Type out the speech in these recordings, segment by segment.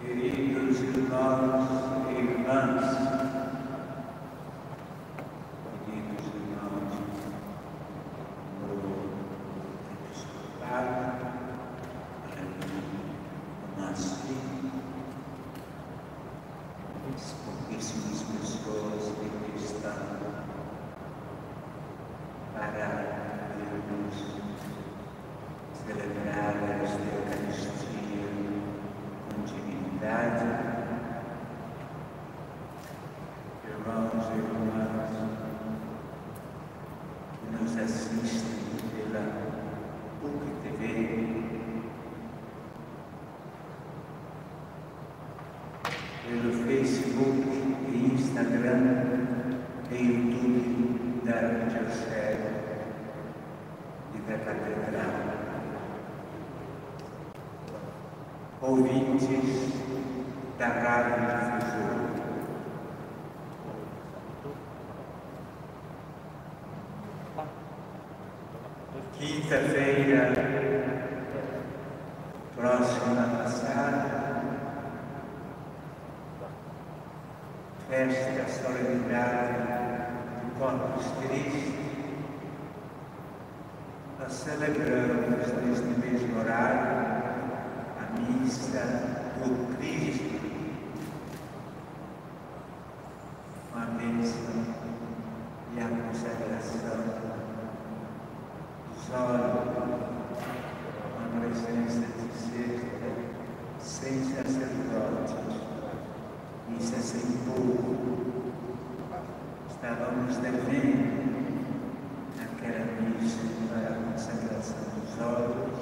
queridos irmãos e irmãs, YouTube da Arquidiocese e da Catedral. Ouvintes da Rádio Difusora. Quinta-feira próxima passada, festa da solenidade Corpus Christi, nós celebramos neste mesmo horário a missa do Cristo, a bênção e a consagração dos olhos, com a presença de sexta, sem sacerdotes, missa sem povo. Estávamos devendo aquela missa para a consagração dos olhos,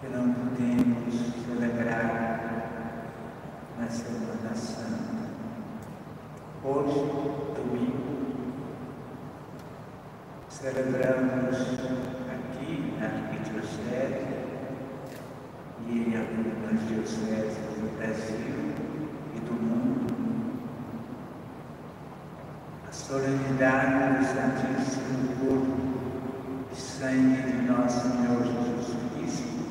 que não podemos celebrar na Semana Santa. Hoje, domingo, celebramos aqui na Arquidiocese e em algumas dioceses do Brasil e do mundo a solenidade do Santíssimo Corpo e Sangue de Nosso Senhor Jesus Cristo,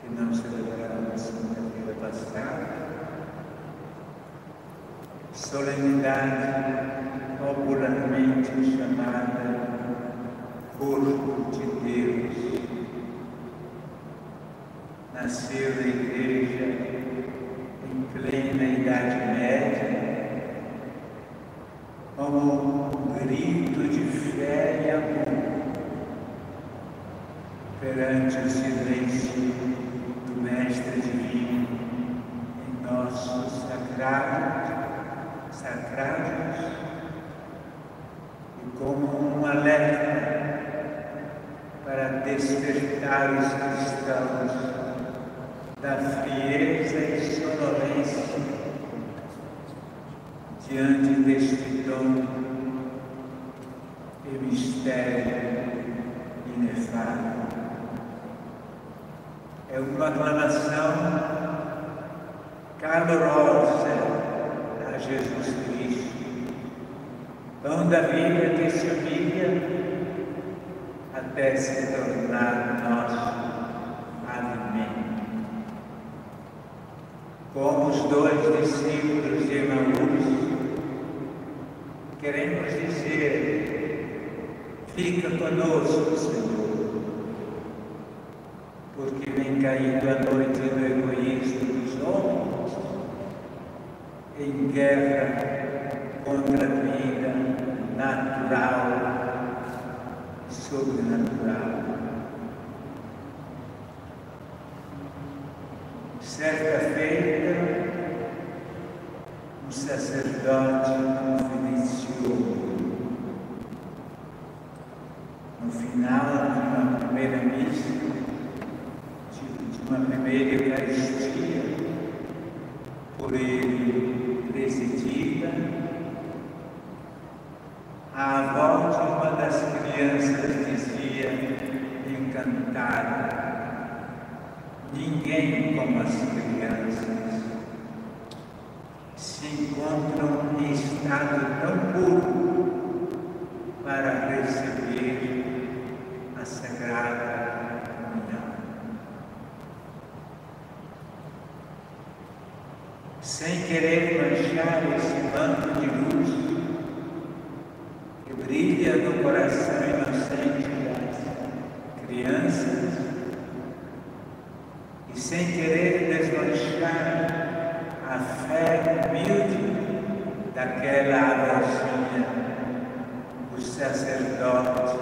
que não celebramos na segunda-feira passada, solenidade popularmente chamada Corpo de Deus. Nasceu na igreja em plena Idade Média como um grito de fé e amor perante o silêncio do Mestre Divino em nossos sagrados, sagrados e como um alerta para despertar os cristãos da frieza e sonolência diante deste dom e mistério inefável. É uma aclamação calorosa a Jesus Cristo, pão da vida que se humilha até se tornar nosso alimento. Como os dois discípulos de Emaús, queremos dizer, fica conosco, Senhor, porque caindo a noite do egoísmo dos homens, em guerra contra a vida natural e sobrenatural. Certa feita, um sacerdote confidenciou no final de uma primeira missa, uma primeira Eucaristia, por ele presidida, a avó de uma das crianças dizia, encantada, ninguém como as crianças se encontram em estado tão puro para receber a Sagrada Comunhão. sem querer manchar esse manto de luz brilha no coração inocente das crianças e sem querer desmanchar a fé humilde daquela avózinha, o sacerdote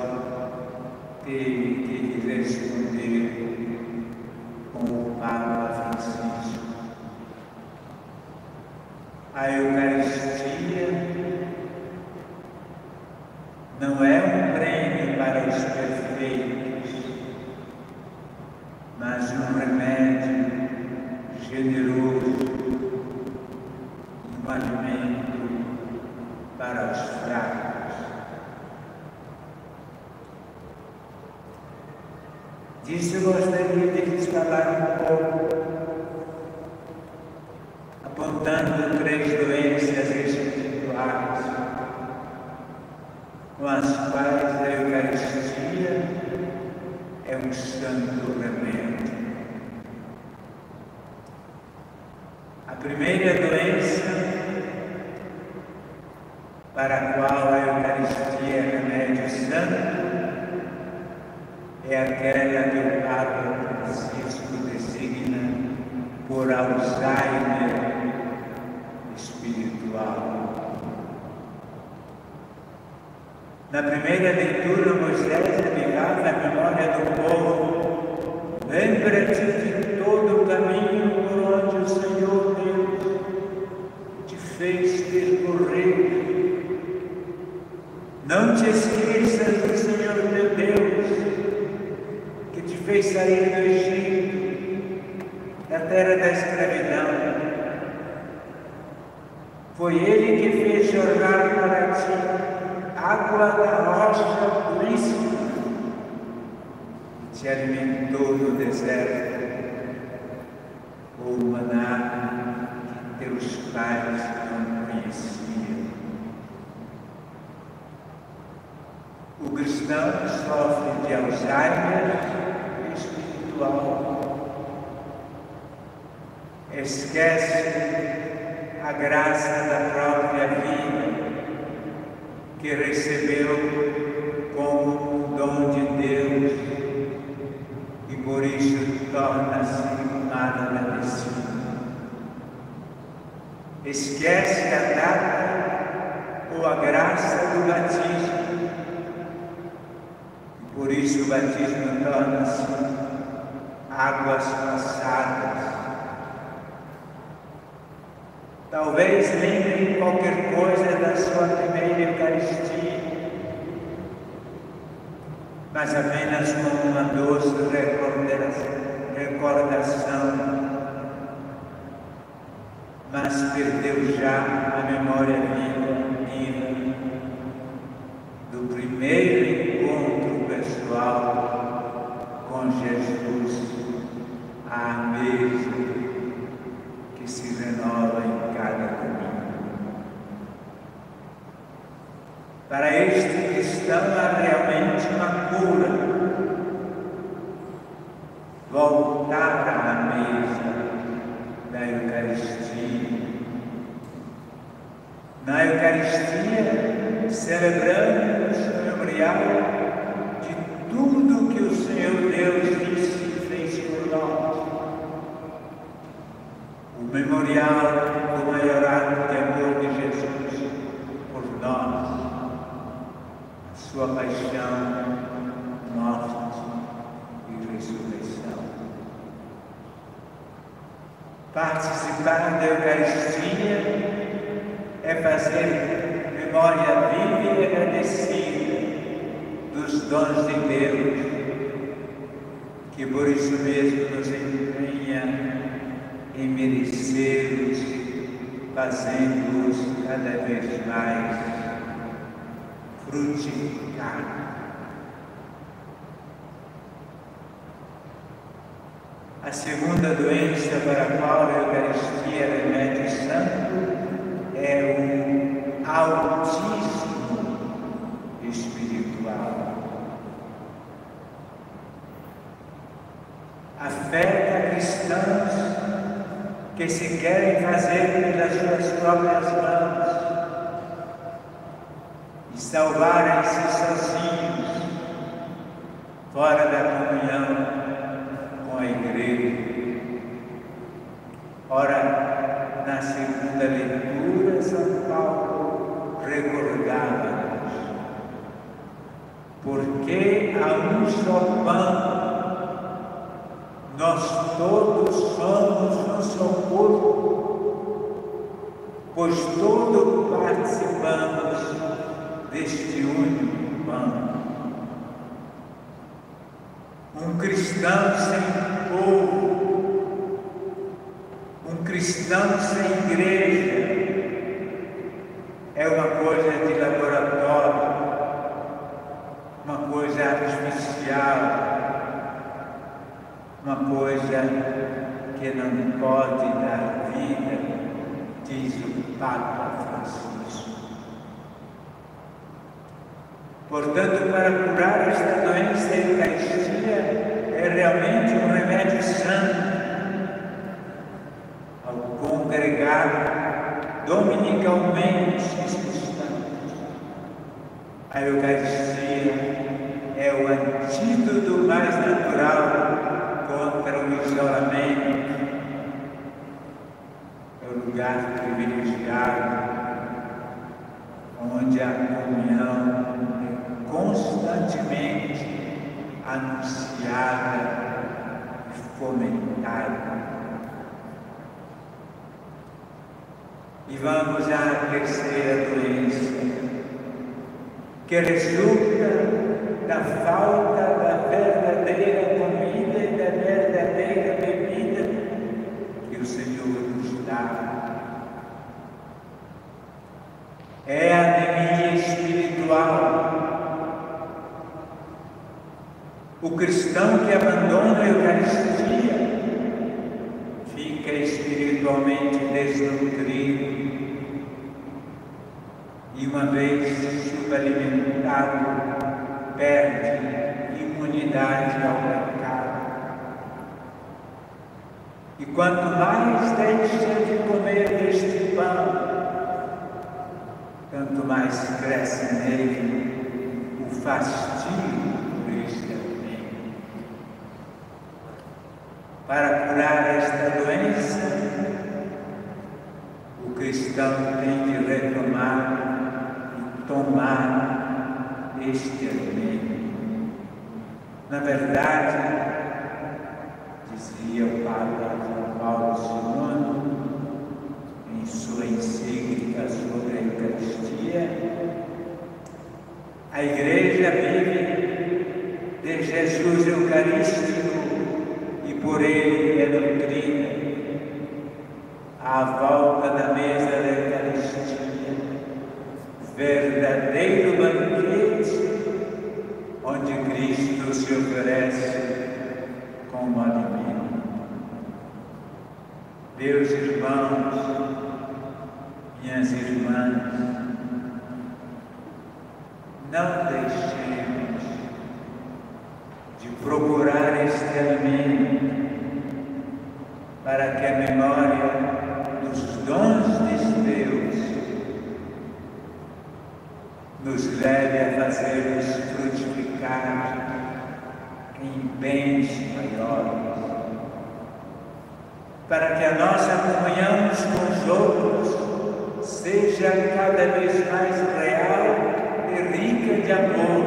teve que responder com o Papa Francisco. A Eucaristia não é um prêmio para os perfeitos, mas um remédio generoso, um alimento para os fracos. Disso eu gostaria de lhes falar um pouco apontando três doenças espirituais com as quais a Eucaristia é um santo remédio. A primeira doença para a qual a Eucaristia é remédio santo é aquela que o Papa Francisco designa por Alzheimer espiritual. Na primeira leitura, Moisés aplicava a memória do povo. Lembra-te de todo o caminho por onde o Senhor Deus te fez percorrer. Não te esqueças do Senhor teu Deus, que te fez sair do Egito, da terra da escravidão. Foi ele que fez jorrar para ti água da rocha puríssima te alimentou no deserto com o maná que teus pais não conheciam. O cristão sofre de Alzheimer espiritual. Esquece a graça da própria vida que recebeu como um dom de Deus e por isso torna-se nada agradecido. Esquece a data ou a graça do batismo por isso o batismo torna-se águas passadas Talvez lembre qualquer coisa da sua primeira Eucaristia, mas apenas com uma doce recordação. Mas perdeu já a memória viva do primeiro com Jesus à mesa que se renova em para este cristão há realmente uma cura. Voltar à mesa da Eucaristia. Na Eucaristia, celebramos o memorial de tudo que o Senhor Deus disse e fez por nós. O memorial do de amor de Jesus por nós sua paixão, morte e ressurreição. Participar da Eucaristia é fazer memória viva e agradecida dos dons de Deus, que por isso mesmo nos empenha em merecê-los, fazendo-os cada vez mais frutificar. A segunda doença para a qual a Eucaristia remédio santo é o autismo espiritual. Afeta cristãos que se querem fazer pelas suas próprias mãos e salvarem-se sozinhos, fora da comunhão com a igreja. Ora, na segunda leitura, São Paulo recordava-nos, porque há um só pão, nós todos somos um só corpo, pois todos participamos deste único pão. Um cristão sem povo cristão sem igreja é uma coisa de laboratório, uma coisa artificial, uma coisa não pode dar vida, diz o Papa Francisco. Portanto, para curar esta doença, a Eucaristia é realmente um remédio santo congregar dominicalmente os cristãos. A Eucaristia é o antídoto mais natural contra o isolamento. É o lugar privilegiado onde a comunhão é constantemente anunciada e fomentada. E vamos à terceira doença, que resulta da falta da verdadeira comida e da verdadeira bebida o Senhor nos dá. É anemia espiritual. O cristão que abandona a Eucaristia fica espiritualmente desnutrido e uma vez subalimentado, perde imunidade ao E quanto mais deixa de comer deste pão, tanto mais cresce nele o fastio por este alimento. Para curar esta doença, o cristão tem de retomar tomar este alimento. Na verdade, dizia o Papa Paulo II em sua encíclica sobre a Eucaristia, a Igreja vive de Jesus Eucarístico e por ele é doutrina. À volta da mesa da Eucaristia, verdadeiro banquete, onde Cristo se oferece como alimento. Meus irmãos, minhas irmãs, não deixemos de procurar este alimento para que a memória dos dons de Deus nos leve a fazer-nos frutificar em bens maiores, para que a nossa comunhão com os outros seja cada vez mais real e rica de amor,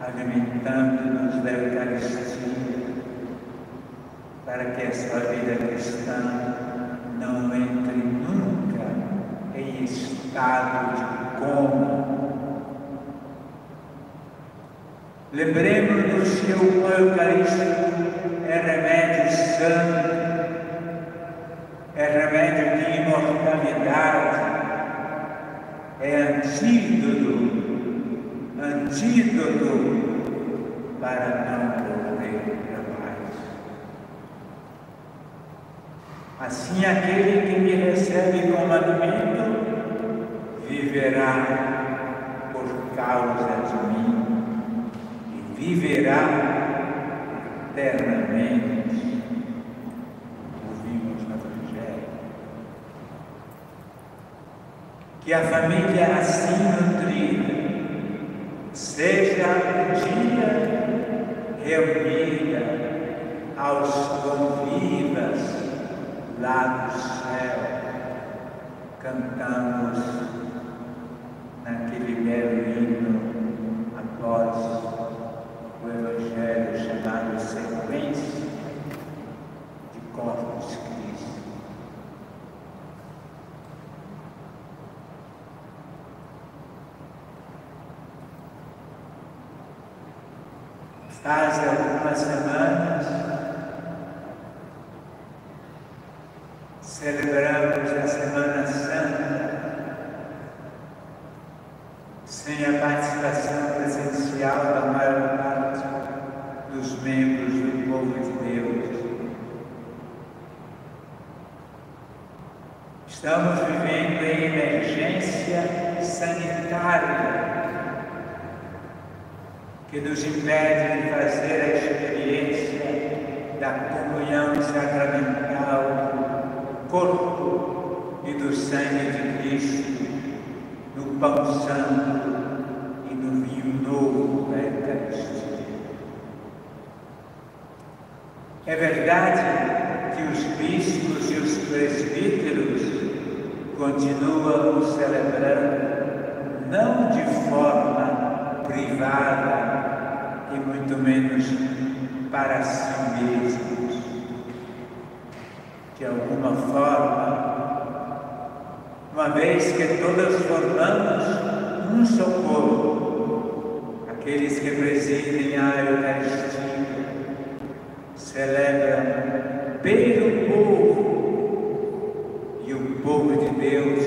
alimentando-nos da Eucaristia, para que a sua vida cristã não entre nunca em estado de coma. Lembremos-nos que o eucarístico é remédio santo, é remédio de imortalidade, é antídoto, antídoto para não morrer jamais. Assim, aquele que me recebe como alimento viverá por causa de mim e viverá eternamente. Que a família assim nutrida seja um dia reunida aos convivas lá do céu, cantamos naquele belo hino Faz algumas semanas celebramos a Semana Santa sem a participação presencial da maior parte dos membros do povo de Deus. Estamos vivendo em emergência sanitária que nos impede de fazer a experiência da comunhão sacramental do corpo e sangue de Cristo no pão santo e no vinho novo da Eucaristia. É verdade que os bispos e os presbíteros continuam celebrando, não de forma privada, e muito menos para si mesmos. De alguma forma, uma vez que todos formamos um só corpo, aqueles que presidem a Eucaristia celebram pelo povo e o povo de Deus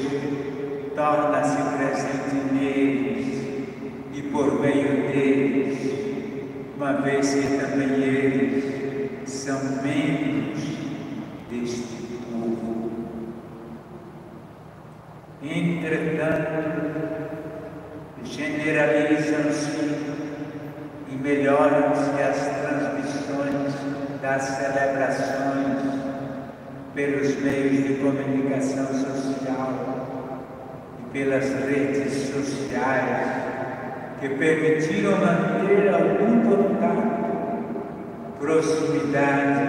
torna-se presente neles e por meio deles uma vez que também eles são membros deste povo. Entretanto, generalizam-se e melhoram-se as transmissões das celebrações pelos meios de comunicação social e pelas redes sociais que permitiram manter algum contato, proximidade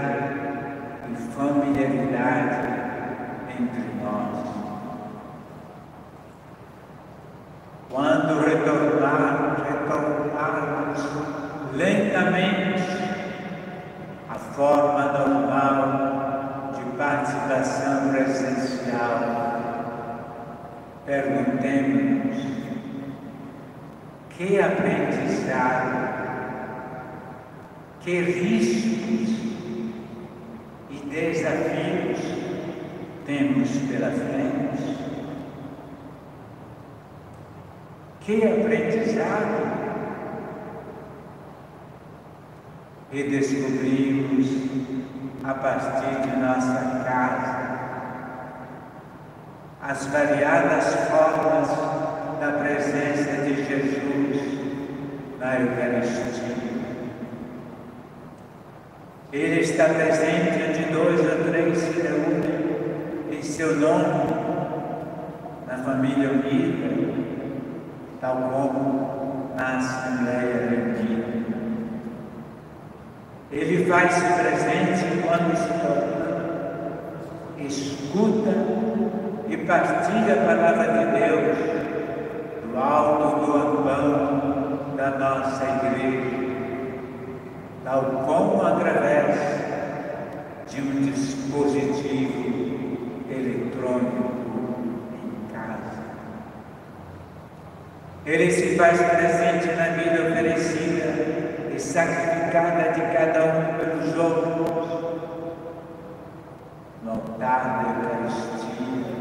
e familiaridade entre nós. Quando retornar, retornarmos lentamente à forma normal de participação presencial, perguntemos que aprendizado, que riscos e desafios temos pela frente. Que aprendizado e descobrimos a partir de nossa casa as variadas formas da presença de Jesus na Eucaristia. Ele está presente onde dois ou três se reúnem em seu nome, na família unida, tal como na Assembleia Reunida. Ele faz-se presente quando se escuta e partilha a palavra de Deus alto do ampão da nossa igreja, tal como através de um dispositivo eletrônico em casa. Ele se faz presente na vida oferecida e sacrificada de cada um pelos outros, no altar da Eucaristia,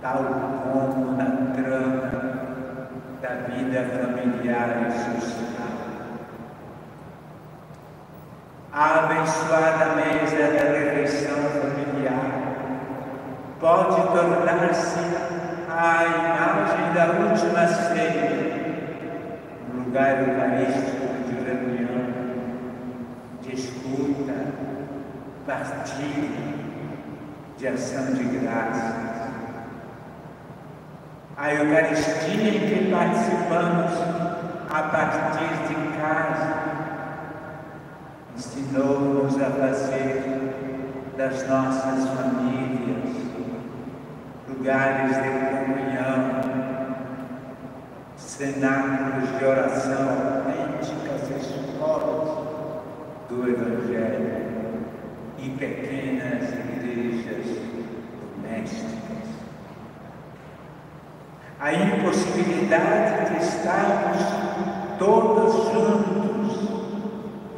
tal como na trama da vida familiar e social. A abençoada mesa da refeição familiar pode tornar-se a imagem da última ceia, um lugar eucarístico de reunião, de escuta, partilha, de ação de graças. A Eucaristia em que participamos a partir de casa ensinou-nos a fazer das nossas famílias lugares de comunhão, cenáculos de oração autênticas escolas do Evangelho e pequenas igrejas domésticas. A impossibilidade de estarmos todos juntos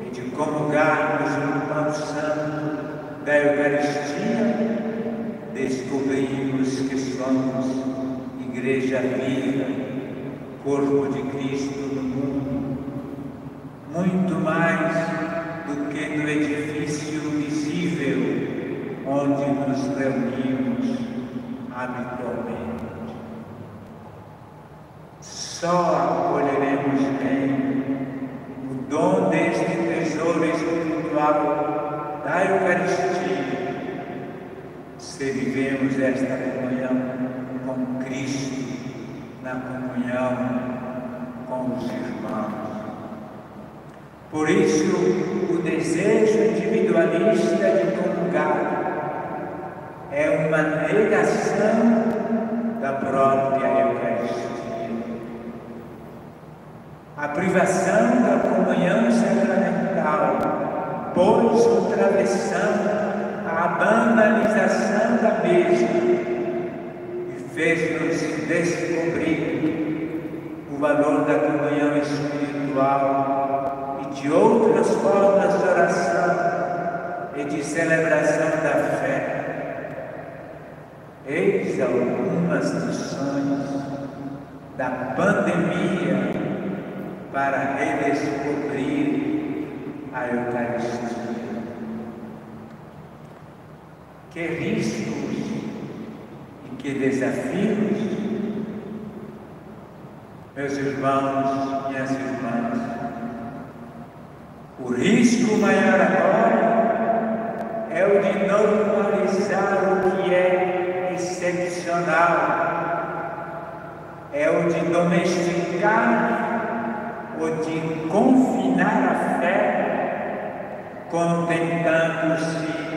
e de comungarmos o pão santo da Eucaristia, descobrimos que somos igreja viva, corpo de Cristo no mundo, muito mais do que no edifício visível onde nos reunimos habitualmente. Só acolheremos bem o dom deste tesouro espiritual da Eucaristia se vivemos esta comunhão com Cristo, na comunhão com os irmãos. Por isso, o desejo individualista de comungar é uma negação da própria Eucaristia. A privação da comunhão sacramental pôs o travessão à banalização da mesma e fez-nos descobrir o valor da comunhão espiritual e de outras formas de oração e de celebração da fé. Eis algumas lições da pandemia para redescobrir a Eucaristia. Que riscos e que desafios, meus irmãos, minhas irmãs. O risco maior agora é o de normalizar o que é excepcional, é o de domesticar ou de confinar a fé, contentando-se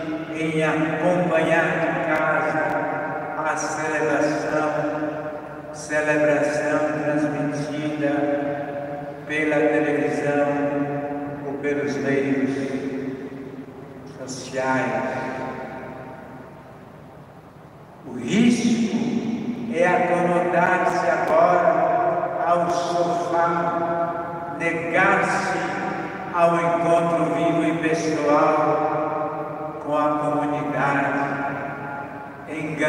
em acompanhar de casa a celebração, celebração transmitida pela televisão ou pelos meios sociais. O risco é acomodar-se agora ao sofá, negar-se ao encontro vivo e pessoal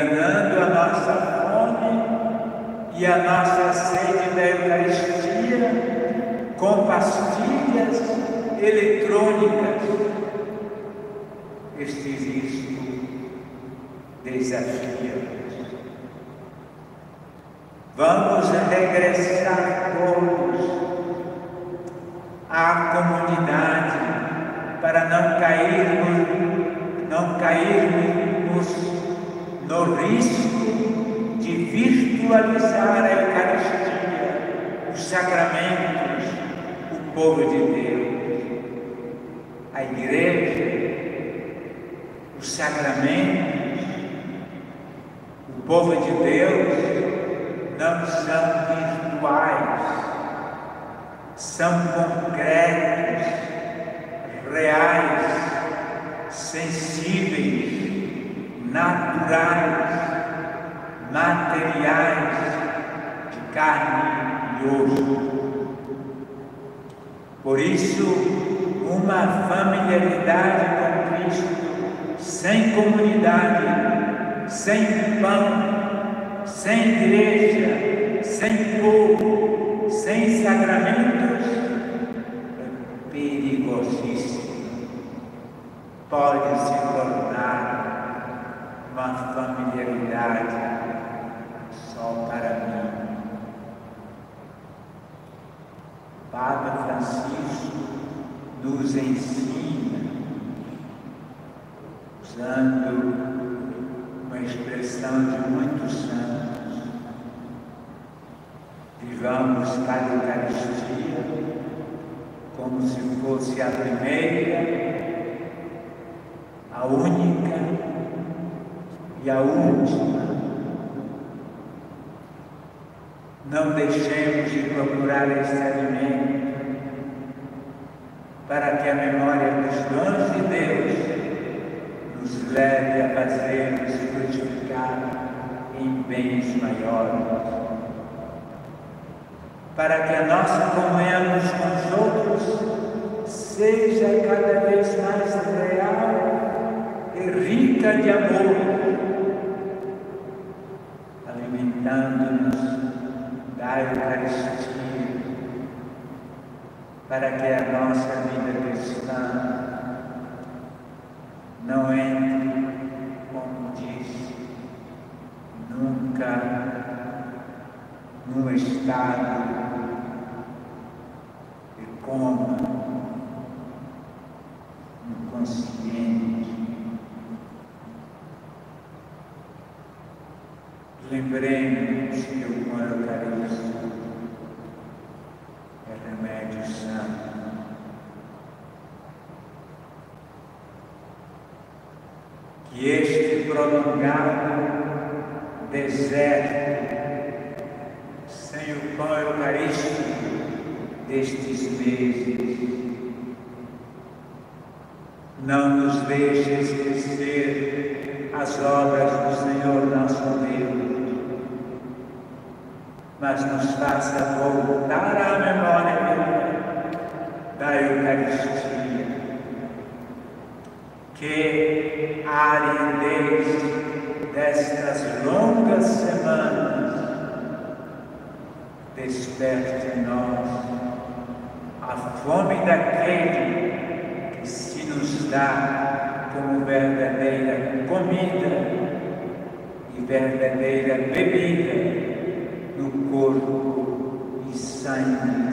enganando a nossa fome e a nossa sede da Eucaristia com pastilhas eletrônicas. Este risco desafia-nos. Vamos regressar todos à comunidade para não cairmos não cairmos no risco de virtualizar a Eucaristia, os sacramentos, o povo de Deus, a igreja, os sacramentos, o povo de Deus não são virtuais, são concretos, reais, sensíveis, naturais, materiais, de carne e osso. Por isso, uma familiaridade com Cristo sem comunidade, sem pão, sem igreja, sem povo, sem sacramentos, é perigosíssimo pode se tornar uma familiaridade só para mim. Papa Francisco nos ensina, usando uma expressão de muitos santos, vivamos cada Eucaristia como se fosse a primeira, a única e a última. Não deixemos de procurar este alimento para que a memória dos dons de Deus nos leve a fazer-nos frutificar em bens maiores para que a nossa comunhão com os outros seja cada vez mais real e rica de amor, alimentando-nos da Eucaristia, para que a nossa vida cristã não entre, como diz, nunca num estado coma, inconsciente. Lembremos que o pão eucarístico é remédio santo. Que este prolongado deserto sem o pão eucarístico destes meses. Não nos deixe esquecer as obras do Senhor nosso Deus, mas nos faça voltar à memória da Eucaristia. Que a aridez destas longas semanas desperte em nós a fome daquele que se nos dá como verdadeira comida e verdadeira bebida corpo e sangue